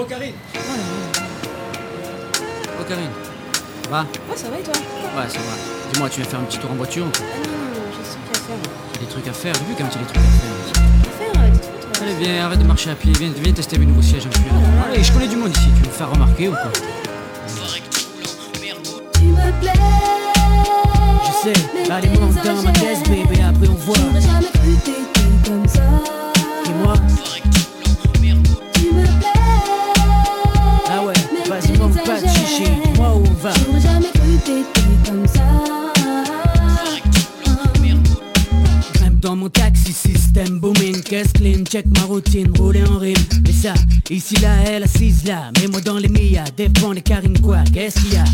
Oh Karine Oh Karine. Ça va? Ouais, ça va et toi? Ouais, ça va. Dis-moi, tu viens faire un petit tour en voiture ou quoi? Ah non, non, j'ai ce truc à faire. T'as des trucs à faire J'ai vu quand même tu as des trucs à faire. À faire, euh. Allez, viens, arrête de marcher à pied. Viens, viens tester mes nouveaux sièges peu. Allez, je connais du monde ici. Tu veux me faire remarquer ou quoi? Tu me plais. Je sais. Allez, monte dans ma caisse, bébé. Après, on voit. J'aurais jamais cru t'étais comme ça. Dis-moi. Tu mon taxi, système booming, caisse clean, check ma routine, rouler en rime. Mais ça, ici là, elle assise là, mets-moi dans les Mia, défends les Karine quoi, qu'est-ce qu'il y a?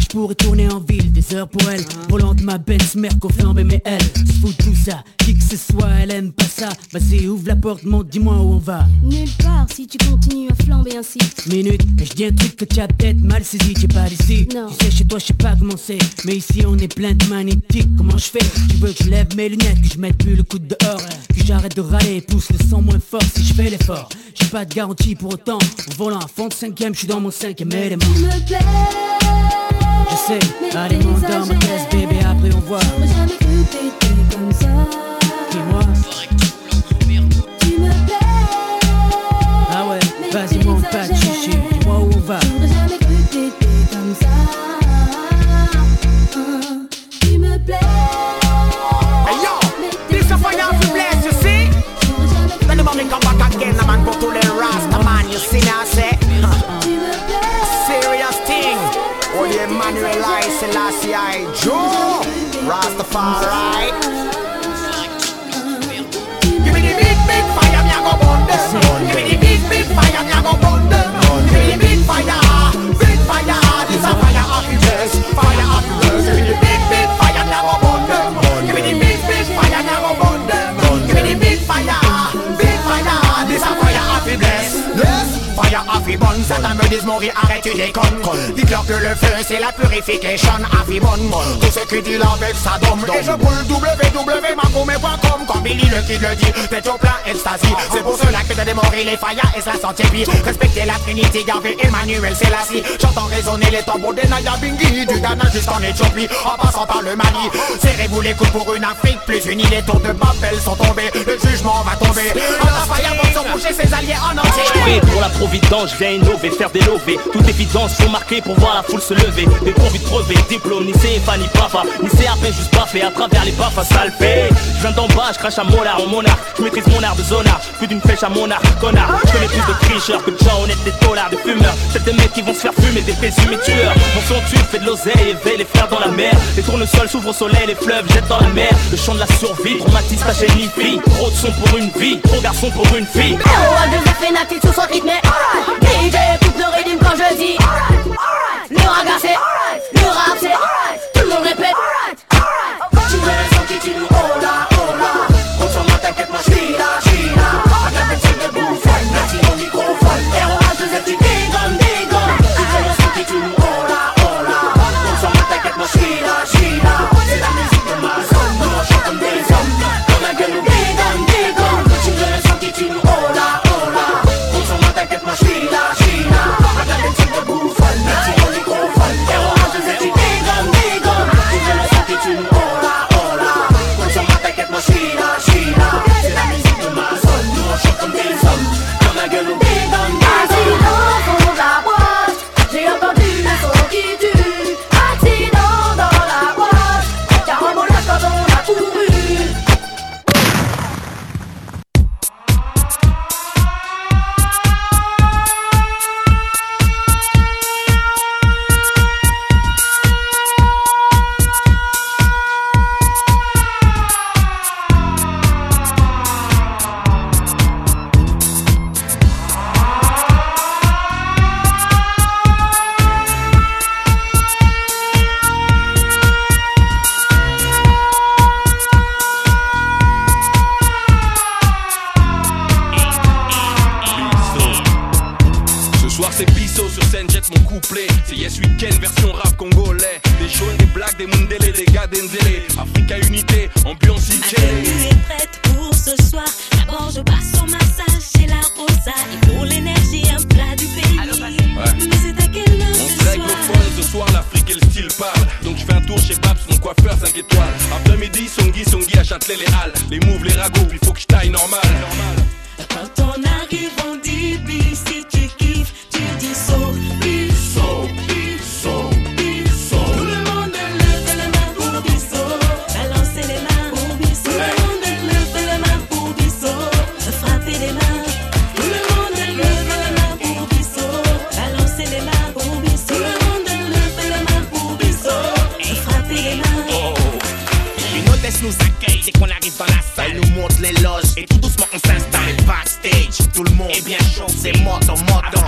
Je pourrais tourner en ville, des heures pour elle, volant de ma Benz, Merco flambé, mais elle, se fout tout ça, qui que ce soit, elle aime pas ça. Vas-y, ouvre la porte, monte, dis-moi où on va. Nulle part si tu continues à flamber ainsi. Minute, je dis un truc que tu as peut-être mal saisi, t'es pas d'ici. Non. Tu sais, chez toi, je sais pas comment c'est. Mais ici, on est plein de magnétiques. Comment je fais? Tu veux que je lève mes lunettes, que je mette plus le dehors, que j'arrête de râler, pousse le son moins fort si je fais l'effort. J'ai pas de garantie pour autant. En volant à fond de cinquième, je suis dans mon cinquième élément. Tu me plais. Je sais, allez, monte dans ma caisse, bébé, après on voit. J'aurais jamais cru t'étais comme ça. Dis-moi, Tu me plais. ah ouais, vas-y, monte pas de chichi. Dis-moi où on va. J'aurais jamais cru t'étais comme ça. Selassie I, Joe, Rastafari. Disent mourir, arrête tu déconnes Dites-leur que le feu c'est la purification Affibon, tout ce qui dit avec sa dôme Et je brûle www.magomé.com Comme Billy le kid le dit, t'es au plein ecstasy. C'est pour cela que t'as démoré les fire et la santé vie Respectez la Trinité, gardez Emmanuel Selassie. J'entends résonner les tambours des Naya Bingi Du Ghana jusqu'en Éthiopie, en passant par le Mali. Serrez-vous les coudes pour une Afrique plus unie. Les tours de Babel sont tombés, le jugement va tomber. En la fire, vont ses alliés en entier. Pour la providence, je viens innover, faire des lovés Toute évidence, faut marquer pour voir la foule se lever. Des profits de crever, diplôme, ni CFA, ni PAFA Ni CAP, juste baffé à travers les baffes fait Je viens d'en bas, je à mon art, en monarque Je maîtrise mon art de zonard, plus d'une flèche à mon art, connard. Je connais plus de tricheurs que de gens honnêtes, des dollars, de fumeurs. C'est des mecs qui vont se faire fumer, des et tueurs. Mon son tue, fait de l'oseille, éveille les frères dans la mer. Les tournesols s'ouvrent au soleil, les fleuves jettent dans la mer. Le chant de la survie, traumatise ta chaîne fille Trop de son pour une vie, trop garçon pour une fille. Oh, sous son rythme DJ Les Halles. Les moves, les ragots, puis faut que je taille normal. Bien chaud. C'est moto, moto.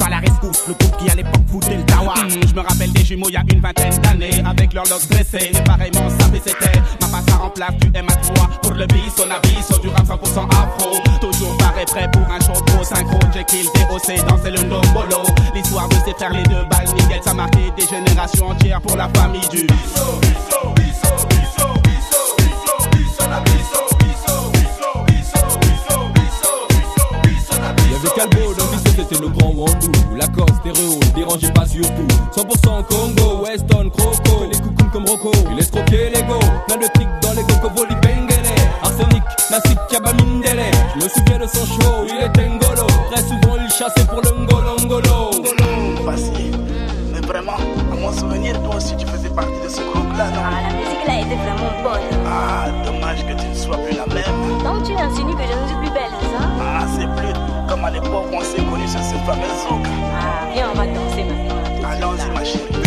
À la rescousse. Le groupe qui à l'époque foutait le tawa. Hmm, je me rappelle des jumeaux il y a une vingtaine d'années Avec leurs locks dressés, mais pareillement savés c'était Ma passe en place du M3 Pour le bis, on avis, du rap 100% afro. Toujours pareil prêt pour un show trop synchro. Jekyll, DOC, danser le ndombolo. L'histoire de ces frères les deux balles Nickel, ça a marqué des générations entières Pour la famille du c'était le grand Wandou. Lacoste, stéréo, dérangez pas surtout. 100% Congo, Weston, Croco. Les coucous comme Rocco, il laisse croquer l'ego. Plein de tics dans les cocos, voli bengele. Arsenic, Nassik, Kabamindele. Je me souviens de son show, il était ngolo. Très souvent, il chassait pour le ngolo, ngolo. Passé. Mais vraiment, à mon souvenir, toi aussi tu faisais partie de ce groupe-là, non? Ah, la musique là était vraiment bonne. Ah, dommage que tu ne sois plus la même. Donc tu insinues que je ne suis plus belle, c'est ça? Ah, c'est plus comme à l'époque où on s'est connus sur ce fameux zouk. Ah, viens, on va danser maintenant. Allons-y, ma chérie.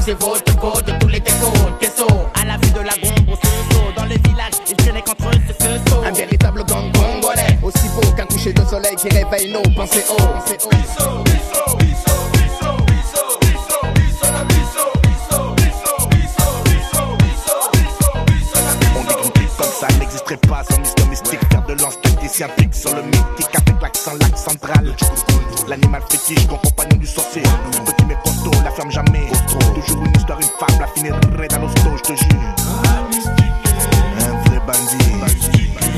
Balancez votre code de tous les défauts. Queso, à la vue de la gombe seau. Dans le village, ils traînaient contre eux ce ce saut. Un véritable gang congolais. Aussi beau qu'un coucher de soleil qui réveille nos pensées haut. Pas sans Mister Mystique. Faire de lance tacticien fixe sur le mythique avec l'accent, l'axe central. L'animal fétiche, ton compagnon du sorcier. Petit la ferme jamais. Toujours une femme, la finirait dans l'hosto, je te jure. Un vrai bandit.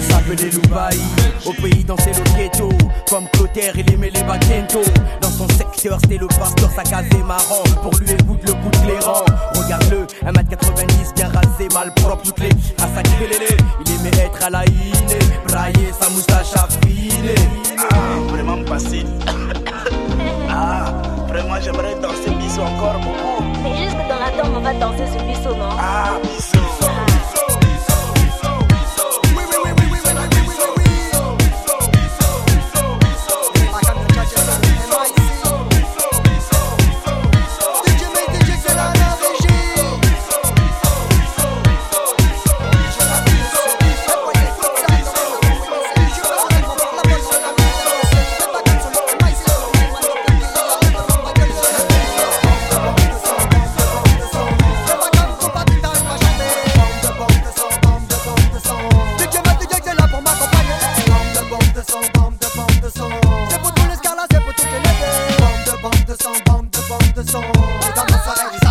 s'appelait Loubaï Au pays danser le ghetto Comme Clotaire il aimait les Bakento Dans son secteur c'était le pasteur sa case est marrant. Pour lui écoute le bout de clairant Regarde-le 1m90 bien rasé mal propre toutes les à sa lélé Il aimait être à la iné toda no fora de